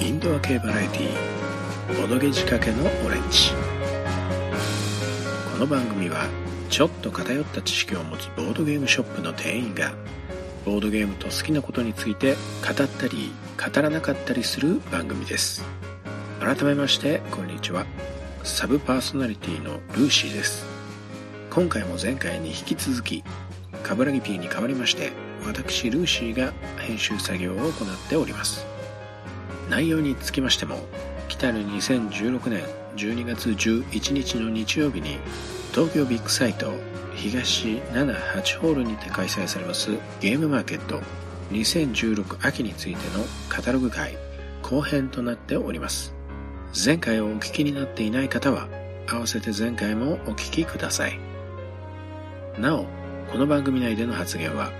インドア系バラエティー「ボドゲ仕掛けのオレンジ」この番組はちょっと偏った知識を持つボードゲームショップの店員がボードゲームと好きなことについて語ったり語らなかったりする番組です。改めましてこんにちは。サブパーソナリティのルーシーです。今回も前回に引き続き冠城 P に代わりまして私ルーシーが編集作業を行っております。内容につきましても来たる2016年12月11日の日曜日に東京ビッグサイト東78ホールにて開催されますゲームマーケット2016秋についてのカタログ会後編となっております。前回をお聞きになっていない方は合わせて前回もお聞きください。なおこの番組内での発言は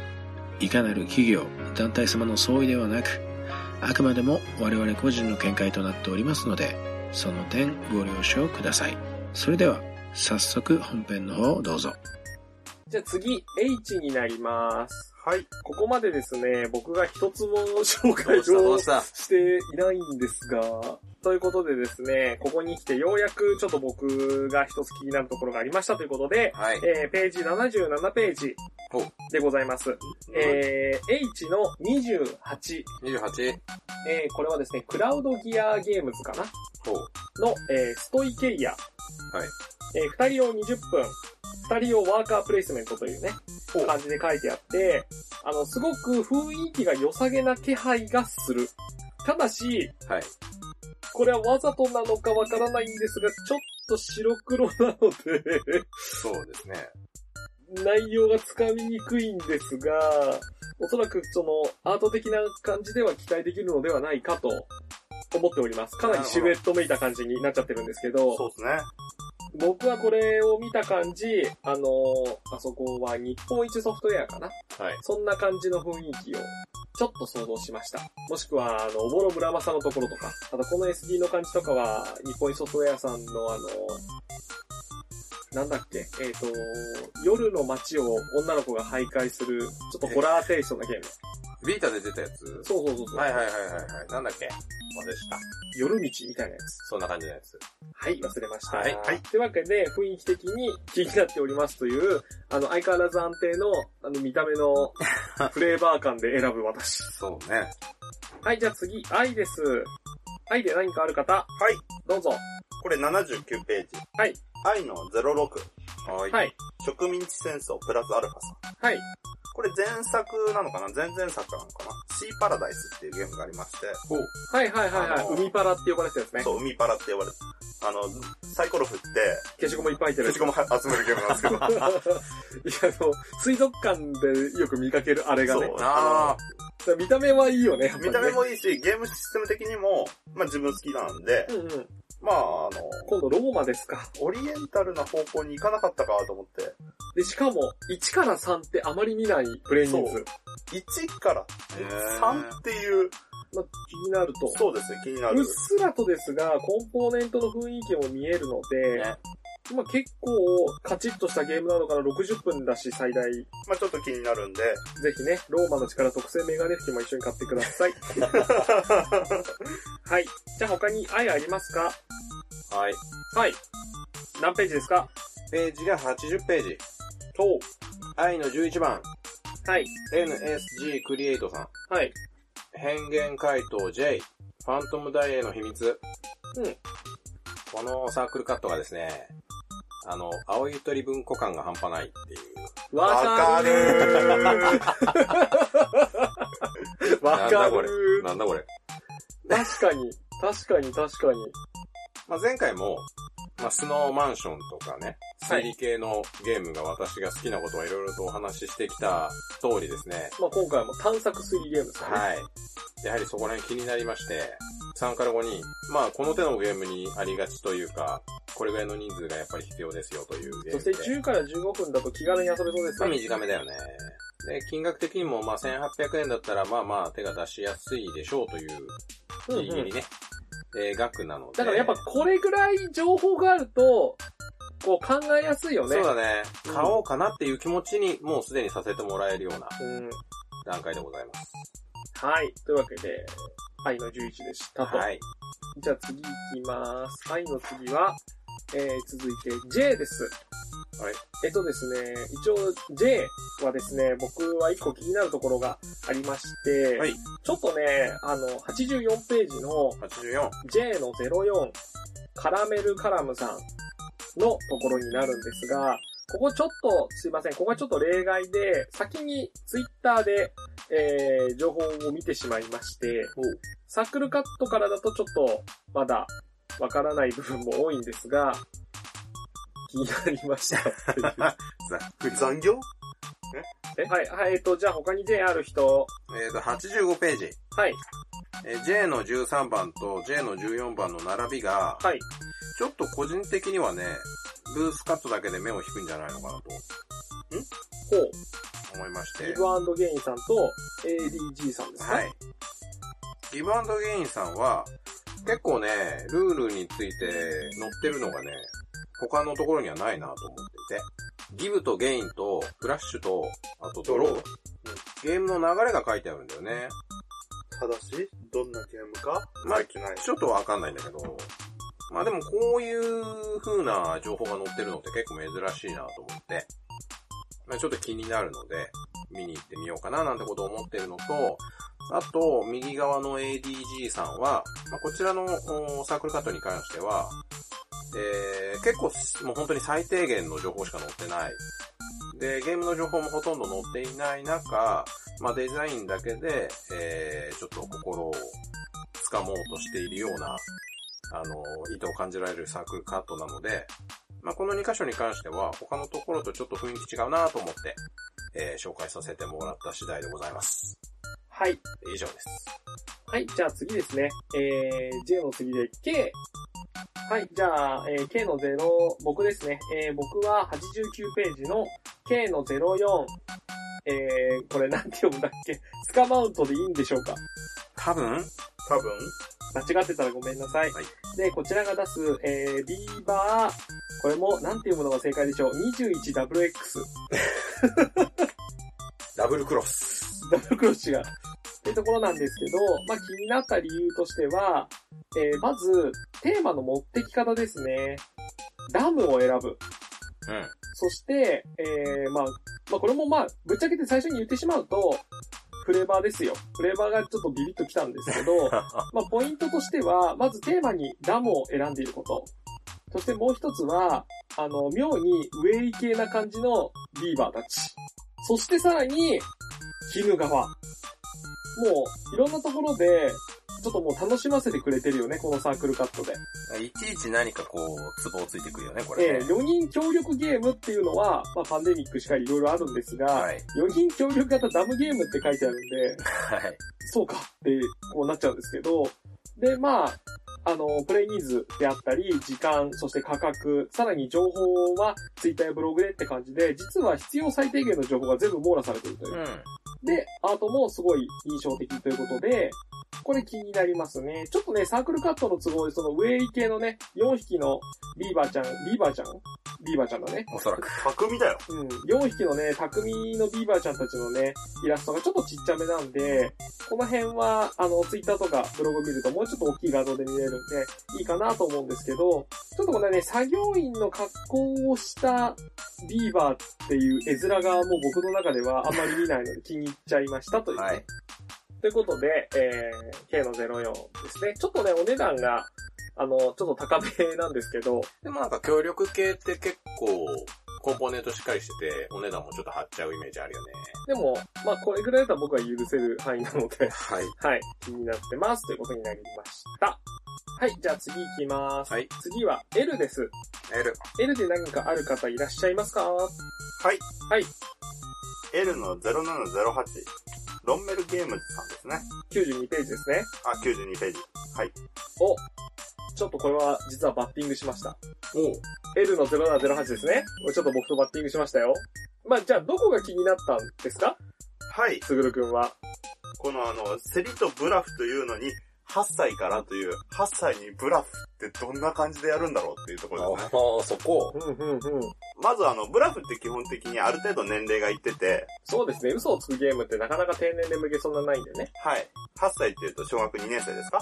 いかなる企業団体様の相違ではなくあくまでも我々個人の見解となっておりますのでその点ご了承くださいそれでは早速本編の方をどうぞじゃあ次、H になります。はい。ここまでですね、僕が一つも紹介をしていないんですが、ということでですね、ここに来てようやくちょっと僕が一つ気になるところがありましたということで、はい。えー、ページ77ページでございます。えー、H の28。28。えー、これはですね、クラウドギアゲームズかな？の、えー、ストイケイア。はい。えー、二人用20分、二人用ワーカープレイスメントというね、感じで書いてあって、あの、すごく雰囲気が良さげな気配がする。ただし、はい。これはわざとなのかわからないんですが、ちょっと白黒なので、そうですね。内容がつかみにくいんですが、おそらくその、アート的な感じでは期待できるのではないかと思っております。かなりシルエットめいた感じになっちゃってるんですけど、そうですね。僕はこれを見た感じ、あのーあそこは日本一ソフトウェアかなはい。そんな感じの雰囲気を、ちょっと想像しました。もしくは、あの、おぼろ村正のところとか、あとこの SD の感じとかは、日本一ソフトウェアさんのあの、なんだっけ、えっ、と、夜の街を女の子が徘徊する、ちょっとホラーテイストなゲーム。ビータで出たやつ？そうそうそうそう。はいはいはいはいはい。なんだっけ？忘れした。夜道みたいなやつ。そんな感じのやつ。はい、忘れました。はいはいというわけで、雰囲気的に気になっておりますという、あの、相変わらず安定の、あの、見た目の フレーバー感で選ぶ私。そうね。はい、じゃあ次、愛です。愛で何かある方、はい。どうぞ。これ79ページ。はい。愛の06。はい。はい。植民地戦争プラスアルファさん。はい。これ前作なのかな？前々作なのかな？シーパラダイスっていうゲームがありまして、ほう。はいはいはいはい。海パラって呼ばれてたやつね。そう、海パラって呼ばれてあの、サイコロ振って、消しゴムいっぱい入ってる消しゴムは集めるゲームなんですけど、いや、あの、水族館でよく見かけるあれがねそう。あ見た目はいいよね、ね見た目もいいし、ゲームシステム的にも、まあ自分好きなんで、うんうん。まああの、今度ローマですか。オリエンタルな方向に行かなかったかと思って、で、しかも、1から3ってあまり見ないプレイ人数。そう1からへー3っていう、まあ、気になると。そうですね、気になるうっ。すらとですが、コンポーネントの雰囲気も見えるので、ねまあ結構カチッとしたゲームなのかな、60分だし最大。ぜまあちょっと気になるんで、ひね、ローマの力特製メガネ拭きも一緒に買ってください。はい。じゃあ他に愛ありますか？あ。はい。はい。何ページですか？ページが80ページ。と、愛の11番。はい。NSG クリエイトさん。はい。変幻回答 J。ファントムダイエの秘密。うん。このサークルカットがですね、あの、青い鳥文庫感が半端ないっていう。わかるーわか なんだこれるなんだこれ。確かに。確かに確かに。まあ、前回も、まあ、スノーマンションとかね、はい推理系のゲームが私が好きなことはいろいろとお話ししてきた通りですね。まあ今回も探索推理ゲームですね。はい。やはりそこら辺気になりまして、3から5に、まあこの手のゲームにありがちというか、これぐらいの人数がやっぱり必要ですよというそしてムで。10から15分だと気軽に遊べそうですまあね。短めだよね。で、金額的にもまあ1800円だったらまあまあ手が出しやすいでしょうという、うんうんギリギリね、えー額なので。だからやっぱこれぐらい情報があると、こう考えやすいよね。そうだね。うん買おうかなっていう気持ちにもうすでにさせてもらえるようなうん。段階でございます。はい。というわけで、愛の11でしたと。はい。じゃあ次行きます。愛の次は、えー、続いて J です。はい。えっとですね、一応 J はですね、僕は一個気になるところがありまして、はいちょっとね、あの、84ページの84。J の04、カラメルカラムさんのところになるんですが、ここちょっと、すいません、ここはちょっと例外で、先にツイッターで、えー、情報を見てしまいまして、サークルカットからだとちょっと、まだ、わからない部分も多いんですが、気になりましたっ。残業？え？はい、はい、えっと、じゃあ他に J ある人、えっ、と、85ページ。はい、えー J の13番と J の14番の並びが、はい、ちょっと個人的にはね、ブースカットだけで目を引くんじゃないのかなと。ほう、思いまして。ギブアンドゲインさんと ADG さんですかはい。ギブアンドゲインさんは、結構ね、ルールについて載ってるのがね、他のところにはないなと思っていて。ギブとゲインと、フラッシュと、あとドロー。ゲームの流れが書いてあるんだよね。ただし、どんなゲームか？まあ。ちょっとわかんないんだけど、まあでもこういう風な情報が載ってるのって結構珍しいなと思って、まあちょっと気になるので、見に行ってみようかななんてことを思ってるのと、あと、右側の ADG さんは、まあ、こちらのサークルカットに関しては、えー、結構もう本当に最低限の情報しか載ってない。で、ゲームの情報もほとんど載っていない中、まあ、デザインだけで、えー、ちょっと心を掴もうとしているような、あの、意図を感じられるサークルカットなので、まあ、この2箇所に関しては、他のところとちょっと雰囲気違うなと思って、えー、紹介させてもらった次第でございます。はい。以上です。はい、じゃあ次ですね。えー、J の次で K。はい、じゃあ、えー K の0、僕ですね。えー、僕は89ページの K の04。えー、これなんて読むんだっけ？スカマウントでいいんでしょうか？多分、多分、間違ってたらごめんなさい。はいで、こちらが出す、えー、ビーバー、これも、なんて読むのが正解でしょう？21WX。ダブルクロス。ダブルクロス違う。ってところなんですけど、まあ、気になった理由としては、えー、まず、テーマの持ってき方ですね。ダムを選ぶ。うん。そして、えー、まあ、まあ、これもまあ、ぶっちゃけて最初に言ってしまうと、フレーバーですよ。フレーバーがちょっとビビッときたんですけど、まあ、ポイントとしては、まずテーマにダムを選んでいること。そしてもう一つは、あの、妙にウェイ系な感じのビーバーたち。そしてさらに、絹川。もう、いろんなところで、ちょっともう楽しませてくれてるよね、このサークルカットで。いちいち何かこう、ツボをついてくるよね、これね。えー、4人協力ゲームっていうのは、まあ、パンデミックしかりいろいろあるんですが、はい。4人協力型ダムゲームって書いてあるんで、はい。そうかって、こうなっちゃうんですけど、で、まあ、あの、プレイ人数であったり、時間、そして価格、さらに情報はツイッターやブログでって感じで、実は必要最低限の情報が全部網羅されているというう。ん。で、アートもすごい印象的ということで、これ気になりますね。ちょっとね、サークルカットの都合で、そのウェイ系のね、4匹のビーバーちゃん、ビーバーちゃん？ビーバーちゃんだね。おそらく。匠だよ。うん。4匹のね、匠のビーバーちゃんたちのね、イラストがちょっとちっちゃめなんで、この辺は、あの、ツイッターとかブログ見るともうちょっと大きい画像で見れるんで、いいかなと思うんですけど、ちょっとこれね、作業員の格好をしたビーバーっていう絵面がもう僕の中ではあんまり見ないので気に入っちゃいましたという、ね。はい。ということで、えー、K の04ですね。ちょっとね、お値段が、あの、ちょっと高めなんですけど、でもなんか協力系って結構、コンポーネントしっかりしてて、お値段もちょっと張っちゃうイメージあるよね。でも、まあ、これぐらいだったら僕は許せる範囲なので、はい。はい、気になってますということになりました。はい、じゃあ次行きます。はい。次は L です。L。L で何かある方いらっしゃいますか？はい。はい。L の0708。ロンメルゲームズさんですね。?92 ページですね。あ、92ページ。はい。お、ちょっとこれは実はバッティングしました。お L の0708ですね。これちょっと僕とバッティングしましたよ。まあ、じゃあどこが気になったんですか？はい。すぐるくんは。このあの、セリとブラフというのに、8歳からという、8歳にブラフってどんな感じでやるんだろうっていうところですね。ああ、そこ。うん、うん、うん。まずあの、ブラフって基本的にある程度年齢がいってて、そうですね、嘘をつくゲームってなかなか低年齢向けそんなないんでね。はい。8歳っていうと小学2年生ですか？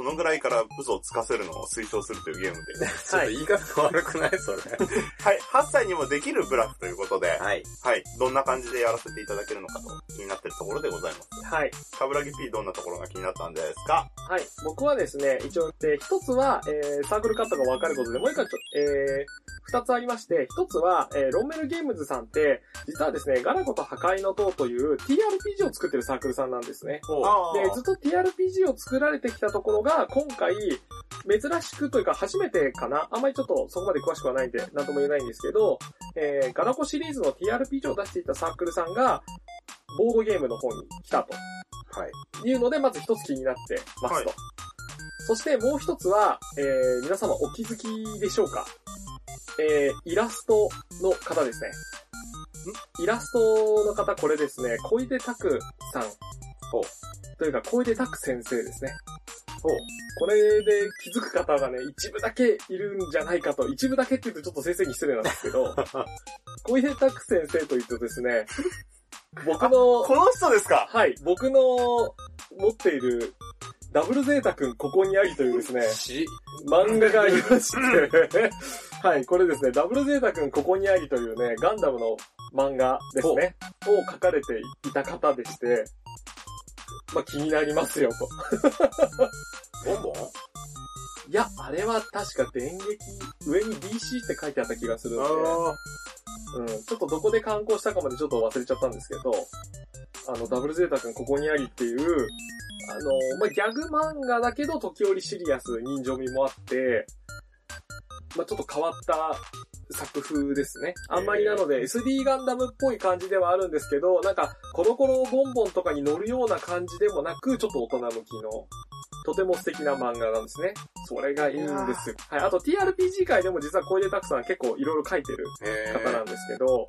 そのぐらいから嘘をつかせるのを推奨するというゲームで。ちょっと言い方悪くないそれ。はい。8歳にもできるブラフということで、はい。はい。どんな感じでやらせていただけるのかと気になってるところでございます。はい。カブラギ P どんなところが気になったんですかはい。僕はですね、一応で、一つは、えー、サークルカットが分かることで、もう一回ちょ、えー、二つありまして、一つは、えー、ロンメルゲームズさんって、実はですね、ガラコと破壊の塔という TRPG を作ってるサークルさんなんですね。あで、ずっと TRPG を作られてきたところが、今回、珍しくというか初めてかなあんまりちょっとそこまで詳しくはないんで、なんとも言えないんですけど、えー、ガラコシリーズの TRPG を出していたサークルさんが、ボードゲームの方に来たと。はい。いうので、まず一つ気になってますと。はいそしてもう一つは、えー、皆様お気づきでしょうかえー、イラストの方ですね。イラストの方、これですね、小出拓さん。というか、小出拓先生ですね。ほう。これで気づく方がね、一部だけいるんじゃないかと。一部だけって言うとちょっと先生に失礼なんですけど、小出拓先生というとですね、僕の、この人ですか？はい、僕の持っているダブルゼータくんここにありというですね、し、漫画がありまして、はい、これですね、ダブルゼータくんここにありというね、ガンダムの漫画ですね、を書かれていた方でして、まあ気になりますよと。ボンボン？いや、あれは確か電撃、上に DC って書いてあった気がするんで、あうん、ちょっとどこで観光したかまでちょっと忘れちゃったんですけど、あの、ダブルゼータ君ここにありっていう、あの、まあ、ギャグ漫画だけど時折シリアス、人情味もあって、まあ、ちょっと変わった作風ですね。あんまりなので、SD ガンダムっぽい感じではあるんですけど、なんか、コロコロボンボンとかに乗るような感じでもなく、ちょっと大人向きの、とても素敵な漫画なんですね。それがいいんですよ。はい。あと TRPG 界でも実は小出拓さん結構いろいろ書いてる方なんですけど、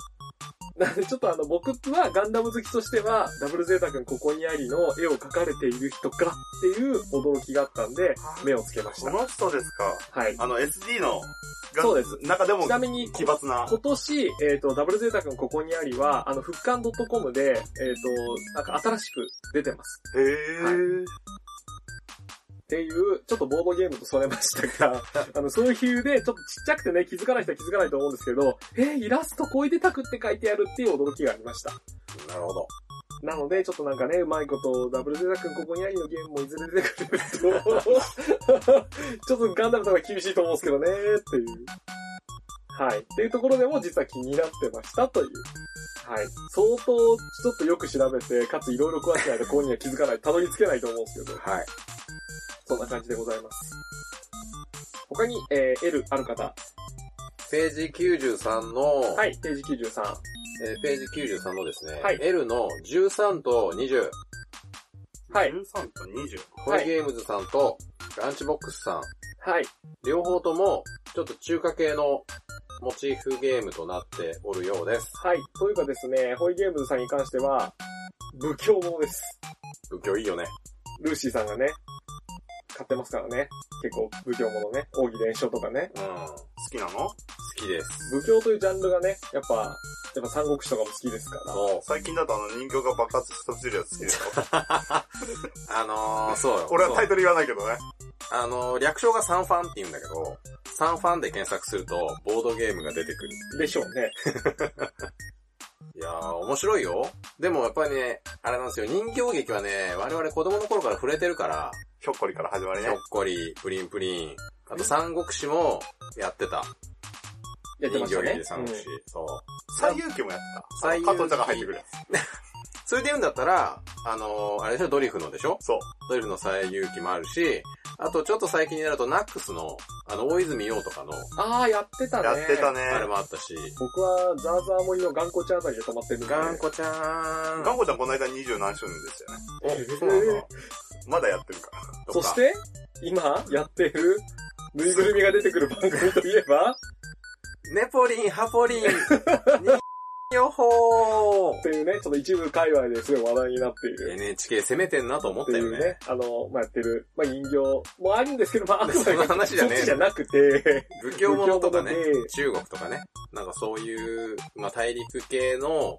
なんでちょっとあの僕はガンダム好きとしては、ダブルゼータ君ここにありの絵を描かれている人かっていう驚きがあったんで、目をつけました。この人ですかはい。あの SD の、がそうです中でもちなみに、奇抜な。今年、えっ、と、ダブルゼータ君ここにありは、あの、復刊 .com で、えっ、と、なんか新しく出てます。へー。っていう、ちょっとボードゲームとそれましたが、あの、そういう理由で、ちょっとちっちゃくてね、気づかない人は気づかないと思うんですけど、えー、イラスト小出拓って書いてあるっていう驚きがありました。なるほど。なので、ちょっとなんかね、うまいこと、ダブルゼータ君ここにありのゲームもいずれ出てくると、ちょっとガンダムとか厳しいと思うんですけどね、っていう。はい。っていうところでも実は気になってましたという。はい。相当、ちょっとよく調べて、かついろいろ詳しくないとここには気づかない、たどり着けないと思うんですけど、はい。そんな感じでございます。他に、えー、L ある方。ページ93の、はい、ページ93。えーページ93のですね、はい L の13と20、はい。13と20。ホイゲームズさんとランチボックスさん、はい。両方ともちょっと中華系のモチーフゲームとなっておるようです。はい。というかですね、ホイゲームズさんに関しては、武教者です。仏教いいよね。ルーシーさんがね、買ってますからね。結構武教者ね、奥義伝承とかね。うん。好好きなの？きです。武教というジャンルがね、やっぱ、やっぱ三国志とかも好きですから。そう。最近だとあの人形が爆発して飛び出るやつ好きですよ。あのー、そうよ。俺はタイトル言わないけどね。あのー、略称がサンファンって言うんだけど、サンファンで検索すると、ボードゲームが出てくる。でしょうね。いやー、面白いよ。でもやっぱりね、あれなんですよ、人形劇はね、我々子供の頃から触れてるから、ひょっこりから始まりねひょっ。こり、プリンプリン、あと三国志もやってた。やってましたね人形劇で。三国志。そう。最遊記もやってた。最遊記加藤ちゃんが入ってくるやそれで言うんだったら、あのーあれでしょ、ドリフのでしょ？つ。そう。ドリフの最遊記もあるし、あとちょっと最近になるとナックスの、あの、大泉洋とかの、あー、やってたね。やってたね。あれもあったし、僕は、ザーザー森の頑固ちゃんあたりで止まってるんで。ガンコちゃーん。ガンコちゃんこの間20何周年ですよね。お、そうなんだ。まだやってるから。そして、今、やっている、ぬいぐるみが出てくる番組といえば、ネポリン、ハポリン、に よほっていうね、ちょっと一部界隈ですごい話題になっていーる。!NHK 攻めてんなと思っったてよね。ね、あの、まあ、やってる、まあ、人形もあるんですけど、まあ、あくまそので話じゃねえそっちじゃなくて、仏教ものとかね中国とかね、なんかそういう、まあ大陸系の、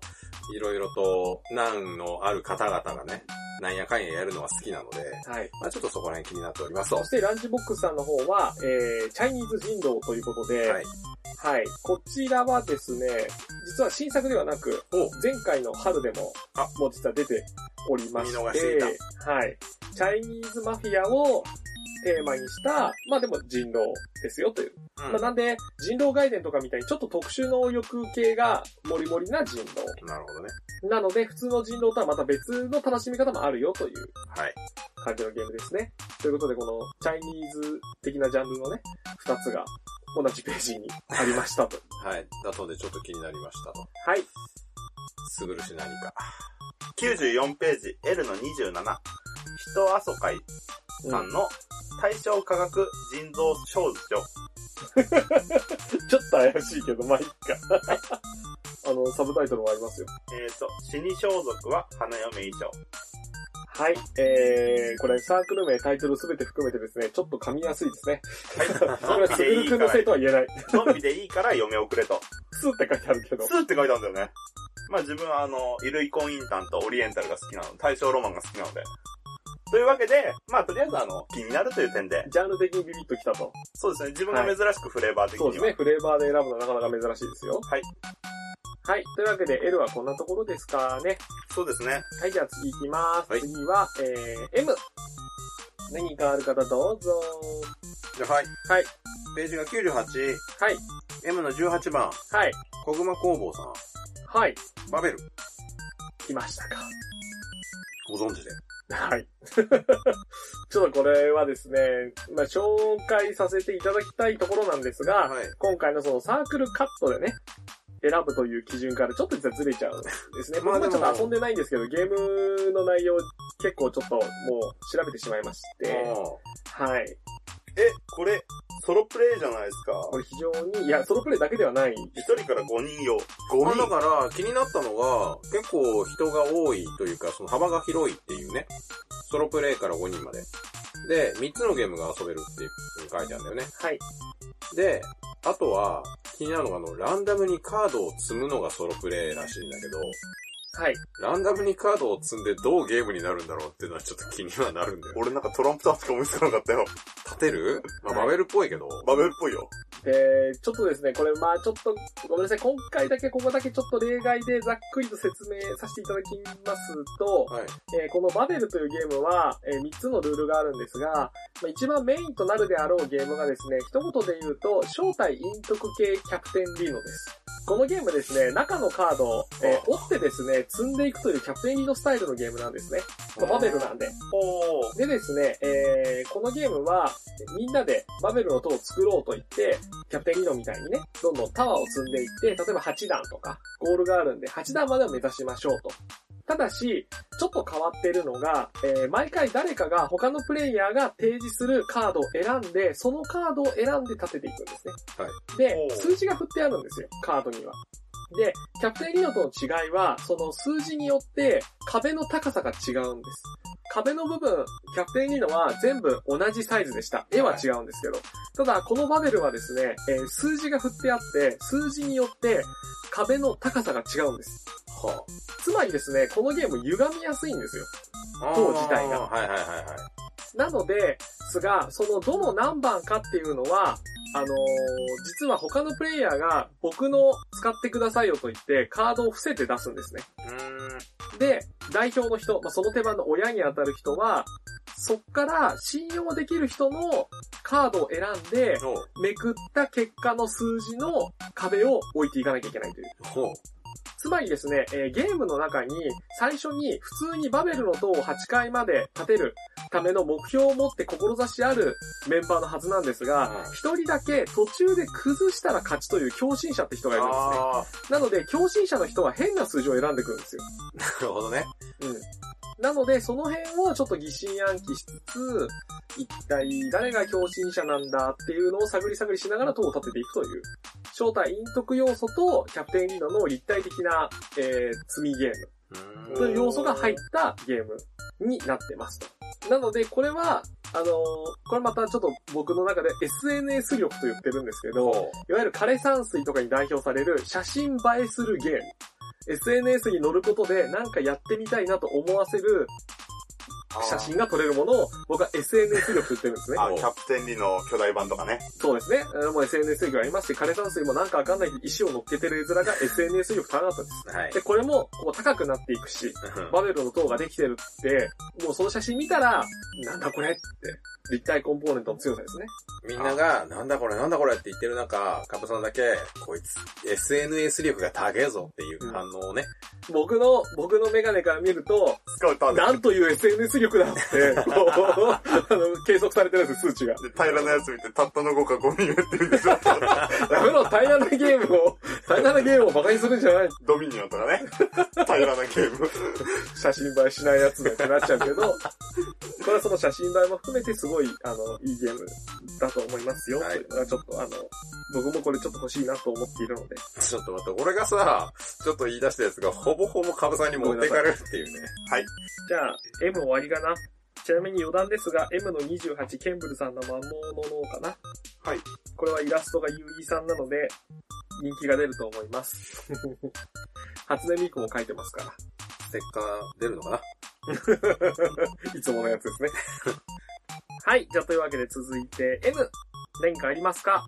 いろいろと難のある方々がね、なんやかんややるのは好きなので、はい。まあちょっとそこら辺気になっておりますとそして、ランチボックスさんの方は、えー、チャイニーズ人狼ということで、はい。はい。こちらはですね、実は新作ではなく、お前回の春でもあ、もう実は出ておりまして、はい。チャイニーズマフィアをテーマにした、まあでも人狼ですよという。うんまあなんで、人狼外伝とかみたいにちょっと特殊能力系がモリモリな人狼。なるほどね。なので、普通の人狼とはまた別の楽しみ方もあるよというはい。感じのゲームですね。ということで、このチャイニーズ的なジャンルのね、二つが同じページにありましたと。はい。だとでちょっと気になりましたと。はい。すぐるし何か。94ページ、L の27。人あそかいさんの対象科学人造少女。ちょっと怪しいけど、まあ、いっか。あの、サブタイトルもありますよ。えーと、死に装束は花嫁以上。はい。えー、これサークル名、タイトルすべて含めてですね、ちょっと噛みやすいですね。これはスグル君のせいとは言えない。ゾンビでいいから嫁をくれと。スーって書いてあるけど。スーって書いてあるんだよね。まあ自分はあの、イルイコンインタンとオリエンタルが好きなの、大正ロマンが好きなので。というわけで、まあとりあえずあの、気になるという点で、ジャンル的にビビッときたと。そうですね、自分が珍しくフレーバー的には。そうですね、フレーバーで選ぶのはなかなか珍しいですよ。はい。はい。というわけで、L はこんなところですかね。そうですね。はい、じゃあ次行きます。はい次は、えー、M。何かある方どうぞ。じゃあはい。はい。ページが98、はい。M の18番、はい。小熊工房さん。はい。バベル。来ましたか。ご存知で。はい。ちょっとこれはですね、まあ、紹介させていただきたいところなんですが、はい。今回のそのサークルカットでね、選ぶという基準からちょっと実はずれちゃうんですね。まあ僕もちょっと遊んでないんですけど、ゲームの内容結構ちょっともう調べてしまいまして、はい。え、これ、ソロプレイじゃないですか？これ非常に、いや、ソロプレイだけではない。一人から5人用。まあ5人だから、気になったのが、結構人が多いというか、その幅が広いっていうね。ソロプレイから5人まで。で、3つのゲームが遊べるっていうに書いてあるんだよね。はい。で、あとは、気になるのが、あの、ランダムにカードを積むのがソロプレイらしいんだけど、はい。ランダムにカードを積んでどうゲームになるんだろうっていうのはちょっと気にはなるんだよ。俺なんかトランプタワーしか思いつかなかったよ。立てる？まあ、バベルっぽいけど。バベルっぽいよ。で、ちょっとですね、これまあちょっと、ごめんなさい、今回だけここだけちょっと例外でざっくりと説明させていただきますと、はい。えーこのバベルというゲームは、え3つのルールがあるんですが、まあ、一番メインとなるであろうゲームがですね、一言で言うと、正体陰徳系キャプテンリーノです。このゲームですね、中のカードを、えー折ってですね、積んでいくというキャプテンリードスタイルのゲームなんですね。まあバベルなんで。でですね、えー、このゲームは、みんなでバベルの塔を作ろうと言って、キャプテンリノみたいにね、どんどんタワーを積んでいって、例えば8段とか、ゴールがあるんで、8段までを目指しましょうと。ただし、ちょっと変わってるのが、えー、毎回誰かが他のプレイヤーが提示するカードを選んで、そのカードを選んで立てていくんですね。はい。で数字が振ってあるんですよ、カードには。で、キャプテンリノとの違いは、その数字によって壁の高さが違うんです。壁の部分、キャプテンリノは全部同じサイズでした。絵は違うんですけど。ただ、このバベルはですね、えー数字が振ってあって、数字によって壁の高さが違うんです。はつまりですね、このゲーム歪みやすいんですよ。あ。塔自体がはいはいはいはい。なので、ですが、そのどの何番かっていうのは、あのー実は他のプレイヤーが僕の使ってくださいよと言ってカードを伏せて出すんですね。うーん。で、代表の人、まあ、その手番の親に当たる人は、そっから信用できる人のカードを選んで。めくった結果の数字の壁を置いていかなきゃいけないという。つまりですね、えーゲームの中に最初に普通にバベルの塔を8階まで建てるための目標を持って志あるメンバーのはずなんですがうん、一、人だけ途中で崩したら勝ちという強心者って人がいるんですね。あなので、強心者の人は変な数字を選んでくるんですよ。ーなるほどね。うん。なので、その辺をちょっと疑心暗鬼しつつ、一体誰が共振者なんだっていうのを探り探りしながら塔を立てていくという、正体陰徳要素とキャプテンリードの立体的な、えー、積みゲーム。うんという要素が入ったゲームになってますと。なので、これは、あのーこれまたちょっと僕の中で SNS 力と言ってるんですけど、いわゆる枯山水とかに代表される写真映えするゲーム。SNS に乗ることでなんかやってみたいなと思わせる写真が撮れるものを僕は SNS 力と言ってるんですね。あ、キャプテンリの巨大版とかね。そうですね。もう SNS 力がありますし、枯山水もなんかわかんない石を乗っけてる絵面が SNS 力高かったんです。はいで、。これもこう高くなっていくし、バベルの塔ができてるって、もうその写真見たら、なんだこれって、立体コンポーネントの強さですね。みんなが、なんだこれなんだこれって言ってる中、カップさんだけ、こいつ、SNS 力が高えぞっていう反応をね、僕の、僕のメガネから見ると。なんという SNS 力だって、あの、計測されてるんです、数値が。で平らなやつ見て、たったの5か5ミリ言ってるんでしょ。ダメの平らなゲームを、平らなゲームを馬鹿にするんじゃない。ドミニオンとかね。平らなゲーム。写真映えしないやつだってなっちゃうけど、これはその写真映えも含めてすごい、あの、いいゲームだと思いますよ。はいちょっとあの、僕もこれちょっと欲しいなと思っているので。ちょっと待って、俺がさ、ちょっと言い出したやつが、ほぼほぼカブさんに持ってかれるっていうね。じゃあ、M 終わりかな。ちなみに余談ですが、M の28ケンブルさんの魔物の脳かな。はい。これはイラストがユーイさんなので、人気が出ると思います。初音ミクも書いてますから。ステッカー出るのかな？いつものやつですね。はい。じゃあ、というわけで続いて M。何かありますか？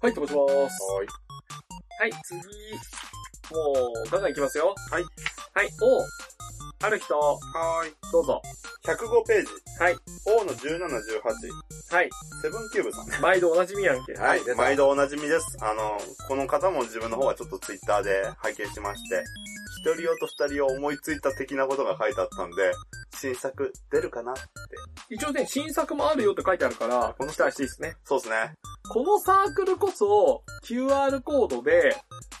はい、飛ばします。はい。はい、次。もう、ガンガンいきますよ。はい。はい、O。ある人、はーい。どうぞ。105ページ。はい。O の1718。はい。セブンキューブさん。毎度おなじみやんけ。はい。毎度おなじみです。あの、この方も自分の方はちょっとツイッターで拝見しまして、一人用と二人用思いついた的なことが書いてあったんで、新作出るかな一応ね、新作もあるよって書いてあるから、この期待していいですね。そうですね。このサークルこそ、QR コードで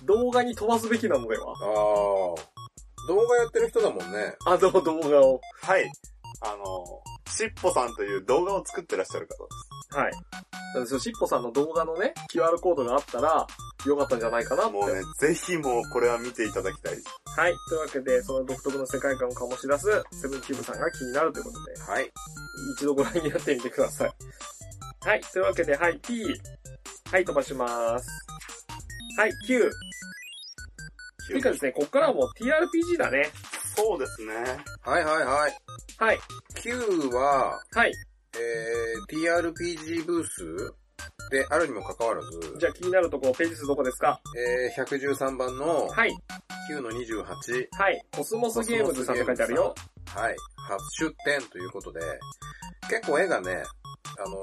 動画に飛ばすべきなのでは？あー。動画やってる人だもんね。あの動画を。はい。あの、しっぽさんという動画を作ってらっしゃる方です。はい。なんですよ、しっぽさんの動画のね、QR コードがあったら、よかったんじゃないかなって。もうね、ぜひもうこれは見ていただきたい。はい。というわけで、その独特の世界観を醸し出す、セブンキューブさんが気になるということで、はい。一度ご覧になってみてください。はい。というわけで、はい、T。はい、飛ばします。はい、Q。ていうかですね、こっからはもう TRPG だね。そうですね。はいはいはい。はい。Q は、はい。えー、TRPG ブースであるにもかかわらず、じゃあ気になるところ、ページ数どこですか？えー、113番のはい。Q の28、はい。コスモスゲームズさんって書いてあるよ。はい。初出展ということで、結構絵がね、あの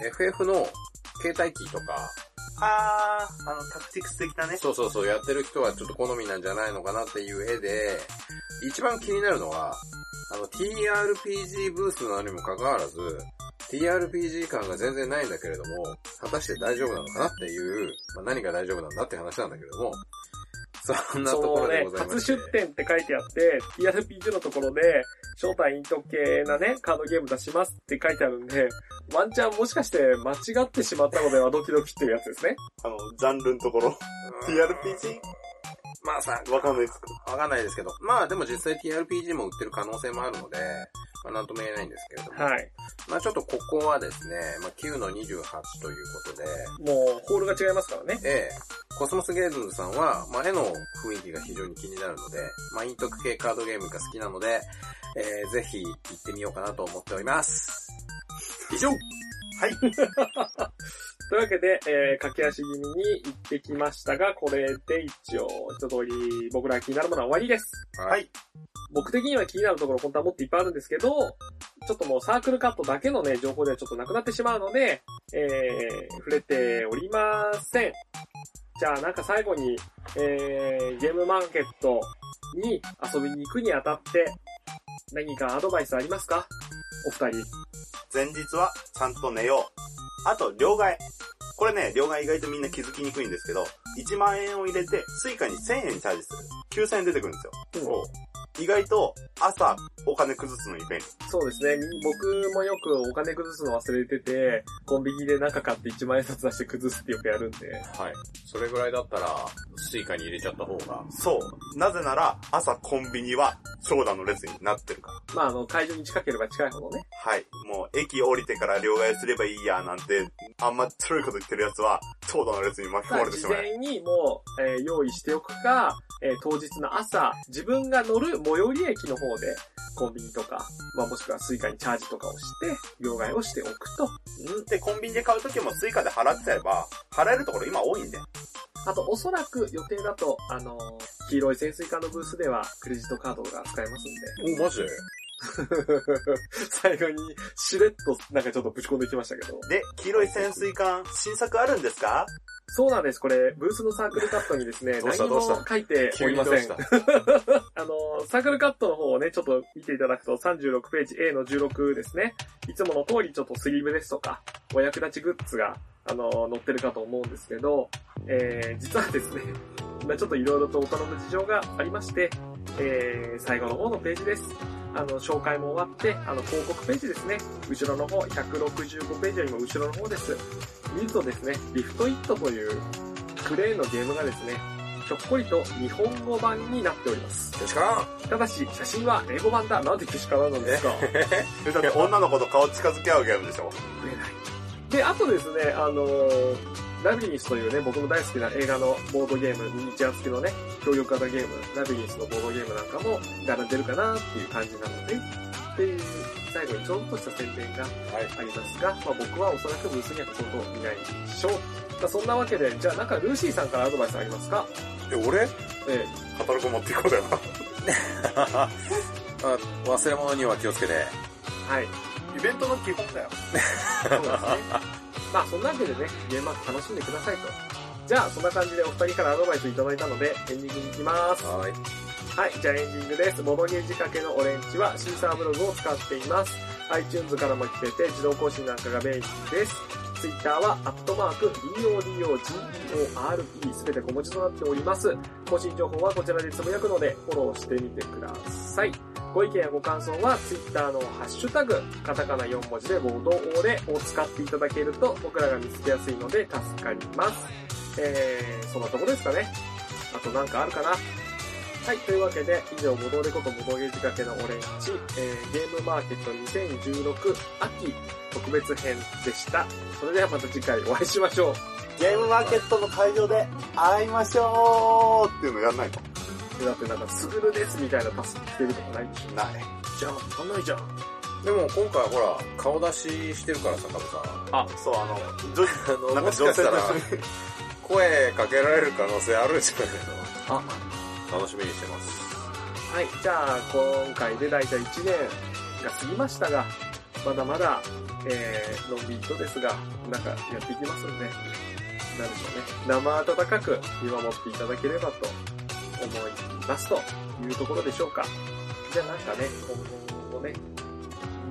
ー FF の携帯機とか、あー、あの、タクティクス的なね。そうそうそう、やってる人はちょっと好みなんじゃないのかなっていう絵で、一番気になるのは、あの、TRPG ブースなのにもかかわらず、TRPG 感が全然ないんだけれども、果たして大丈夫なのかなっていう、まあ、何が大丈夫なんだって話なんだけれども、そんなところでそのねござい、ま初して。出展って書いてあって、TRPG のところで、正体陰徳系なね、カードゲーム出しますって書いてあるんで、ワンチャンもしかして間違ってしまったのではドキドキっていうやつですね。あの、ジャンルのところ。TRPG? まあさ、わかんないですかわかんないですけど、まあでも実際 TRPG も売ってる可能性もあるので、まあなんとも言えないんですけれども、はい。まあちょっとここはですね、まあ9の28ということで、もう、ホールが違いますからね。ええ、コスモスゲームズさんは、まあ、絵の雰囲気が非常に気になるので、まあ、陰徳系カードゲームが好きなので、えー、ぜひ行ってみようかなと思っております。以上はい。というわけで、えー、駆け足気味に行ってきましたが、これで一応、一通り僕らが気になるものは終わりです。はい。僕的には気になるところ本当はもっといっぱいあるんですけど、ちょっともうサークルカットだけのね、情報ではちょっとなくなってしまうので、えー、触れておりません。じゃあなんか最後に、えー、ゲームマーケットに遊びに行くにあたって、何かアドバイスありますか？お二人。前日はちゃんと寝よう。あと、両替。これね、両替意外とみんな気づきにくいんですけど、1万円を入れて、 Suica に1000円チャージする。9000円出てくるんですよ。意外と朝お金崩すのに便利。そうですね。僕もよくお金崩すの忘れてて、コンビニで中買って1万円札出して崩すってよくやるんで。はい。それぐらいだったら、スイカに入れちゃった方が。そう。なぜなら、朝コンビニは長蛇の列になってるから。まあ、あの、会場に近ければ近いほどね。はい。もう、駅降りてから両替すればいいや、なんて、あんま強いこと言ってるやつは、長蛇の列に巻き込まれてしまう。前にもう、えー用意しておくか、えー当日の朝、自分が乗る最寄り駅の方で、コンビニとか、まあもしくはスイカにチャージとかをして、両替をしておくと。うんで、コンビニで買うときもスイカで払っちゃえば、払えるところ今多いんで。あと、おそらく予定だと、あのー黄色い潜水艦のブースでは、クレジットカードが使えますんで。お、マジ？で 最後に、しれっと、なんかちょっとぶち込んできましたけど。で、黄色い潜水艦、新作あるんですか？そうなんです。これ、ブースのサークルカットにですね、どうした？何も書いておりません あの、サークルカットの方をね、ちょっと見ていただくと36ページ A の16ですね。いつもの通りちょっとスリーブですとか、お役立ちグッズが、あの、載ってるかと思うんですけど、えー、実はですね、まあちょっといろいろと大人の事情がありまして、えー、最後の方のページです。あの、紹介も終わって、あの、広告ページですね。後ろの方、165ページよりも後ろの方です。見るとですね、リフトイットというクレーンのゲームがですね、ひょっこりと日本語版になっております。けしか？らんただし、写真は英語版だ。なんでけしからんなんですか？えだって女の子と顔近づけ合うゲームでしょ触れない。で、あとですね、あのーラビリンスというね、僕も大好きな映画のボードゲーム、ミニチュア付きのね、協力型ゲーム、ラビリンスのボードゲームなんかも並んでるかなっていう感じなので、っていう、最後にちょっとした宣伝がはい。ありますが、まあ、僕はおそらくブースにはほとんどいないでしょう。まあ、そんなわけで、じゃあなんかルーシーさんからアドバイスありますか？え、俺？えカタログ持っていこうだよな。あ忘れ物には気をつけて。えはい。イベントの基本だよ。そうですね。まあ、そんなわけでね、ゲームマーク楽しんでくださいと。じゃあ、そんな感じでお二人からアドバイスいただいたので、エンディングに行きます。はい。はい、じゃあエンディングです。ボドゲ仕掛けのオレンジはシーサーブログを使っています。iTunes からも聞けて自動更新なんかが便利です。Twitter は、アットマーク、DODOGEORE、すべて小文字となっております。更新情報はこちらでつぶやくので、フォローしてみてください。ご意見やご感想は、Twitter のハッシュタグ、カタカナ4文字でボードオレを使っていただけると、僕らが見つけやすいので助かります。えー、そんなとこですかね。あとなんかあるかなはい、というわけで、以上、ボドレことボドゲ仕掛けのオレンジ、えー、ゲームマーケット2016秋特別編でした。それではまた次回お会いしましょう。ゲームマーケットの会場で会いましょうっていうのやんないと。えだってなんか、スグルですみたいなタスク来てるとかないでしょ。ない。じゃあ、わかんないじゃん。でも今回ほら、顔出ししてるからさ、カブさん。そう、あの、女あの、なんか女性と一緒に、声かけられる可能性あるんじゃないあ、の楽しみにしてます。はい、じゃあ、今回でだいたい1年が過ぎましたが、まだまだ、えー、のんびりとですが、なんかやっていきますんで、なんでしょうね、生温かく見守っていただければと思いますというところでしょうか。じゃあなんかね、今後もね、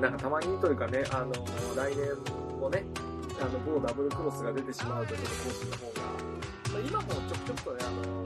なんかたまにというかね、あの、来年もね、あの、某ダブルクロスが出てしまうということコースの方が、まあ、今もちょくちょくとね、あの、